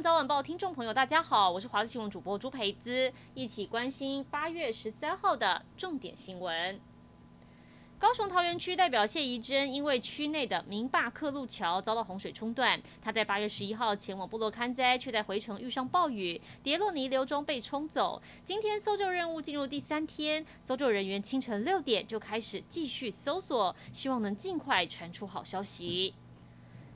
早晚报听众朋友，大家好，我是华视新闻主播朱培姿，一起关心八月十三号的重点新闻。高雄桃园区代表谢宜珍因为区内的明坝克路桥遭到洪水冲断，他在八月十一号前往部落勘灾，却在回程遇上暴雨，跌落泥流中被冲走。今天搜救任务进入第三天，搜救人员清晨六点就开始继续搜索，希望能尽快传出好消息。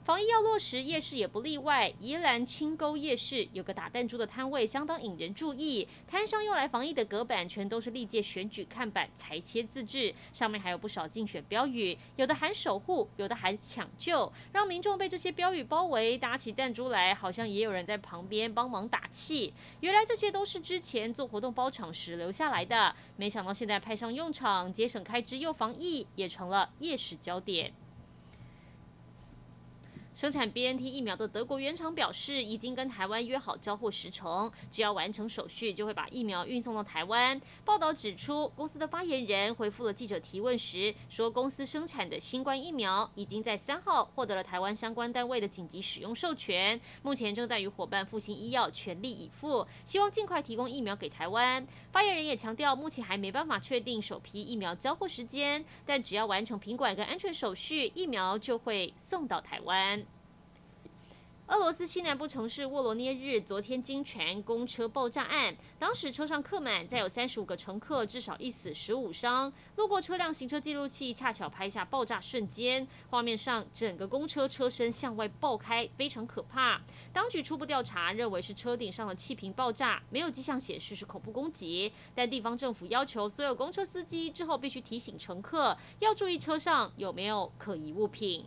防疫要落实，夜市也不例外。宜兰清沟夜市有个打弹珠的摊位，相当引人注意。摊上用来防疫的隔板全都是历届选举看板裁切自制，上面还有不少竞选标语，有的喊守护，有的喊抢救，让民众被这些标语包围，打起弹珠来，好像也有人在旁边帮忙打气。原来这些都是之前做活动包场时留下来的，没想到现在派上用场，节省开支又防疫，也成了夜市焦点。生产 BNT 疫苗的德国原厂表示，已经跟台湾约好交货时程，只要完成手续，就会把疫苗运送到台湾。报道指出，公司的发言人回复了记者提问时，说公司生产的新冠疫苗已经在三号获得了台湾相关单位的紧急使用授权，目前正在与伙伴复兴医药全力以赴，希望尽快提供疫苗给台湾。发言人也强调，目前还没办法确定首批疫苗交货时间，但只要完成品管跟安全手续，疫苗就会送到台湾。俄罗斯西南部城市沃罗涅日昨天惊传公车爆炸案，当时车上客满，载有三十五个乘客，至少一死十五伤。路过车辆行车记录器恰巧拍下爆炸瞬间，画面上整个公车车身向外爆开，非常可怕。当局初步调查认为是车顶上的气瓶爆炸，没有迹象显示是恐怖攻击。但地方政府要求所有公车司机之后必须提醒乘客要注意车上有没有可疑物品。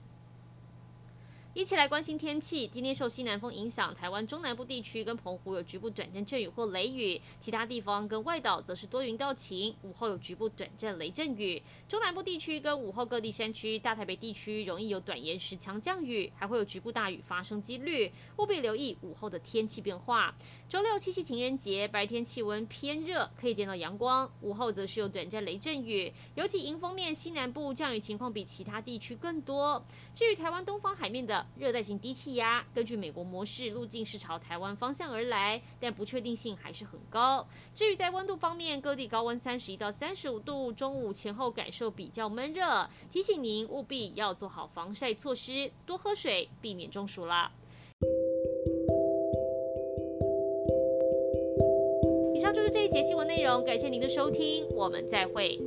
一起来关心天气。今天受西南风影响，台湾中南部地区跟澎湖有局部短暂阵雨或雷雨，其他地方跟外岛则是多云到晴，午后有局部短暂雷阵雨。中南部地区跟午后各地山区、大台北地区容易有短延时强降雨，还会有局部大雨发生几率，务必留意午后的天气变化。周六七夕情人节，白天气温偏热，可以见到阳光，午后则是有短暂雷阵雨，尤其迎风面西南部降雨情况比其他地区更多。至于台湾东方海面的热带性低气压根据美国模式路径是朝台湾方向而来，但不确定性还是很高。至于在温度方面，各地高温三十一到三十五度，中午前后感受比较闷热，提醒您务必要做好防晒措施，多喝水，避免中暑了。以上就是这一节新闻内容，感谢您的收听，我们再会。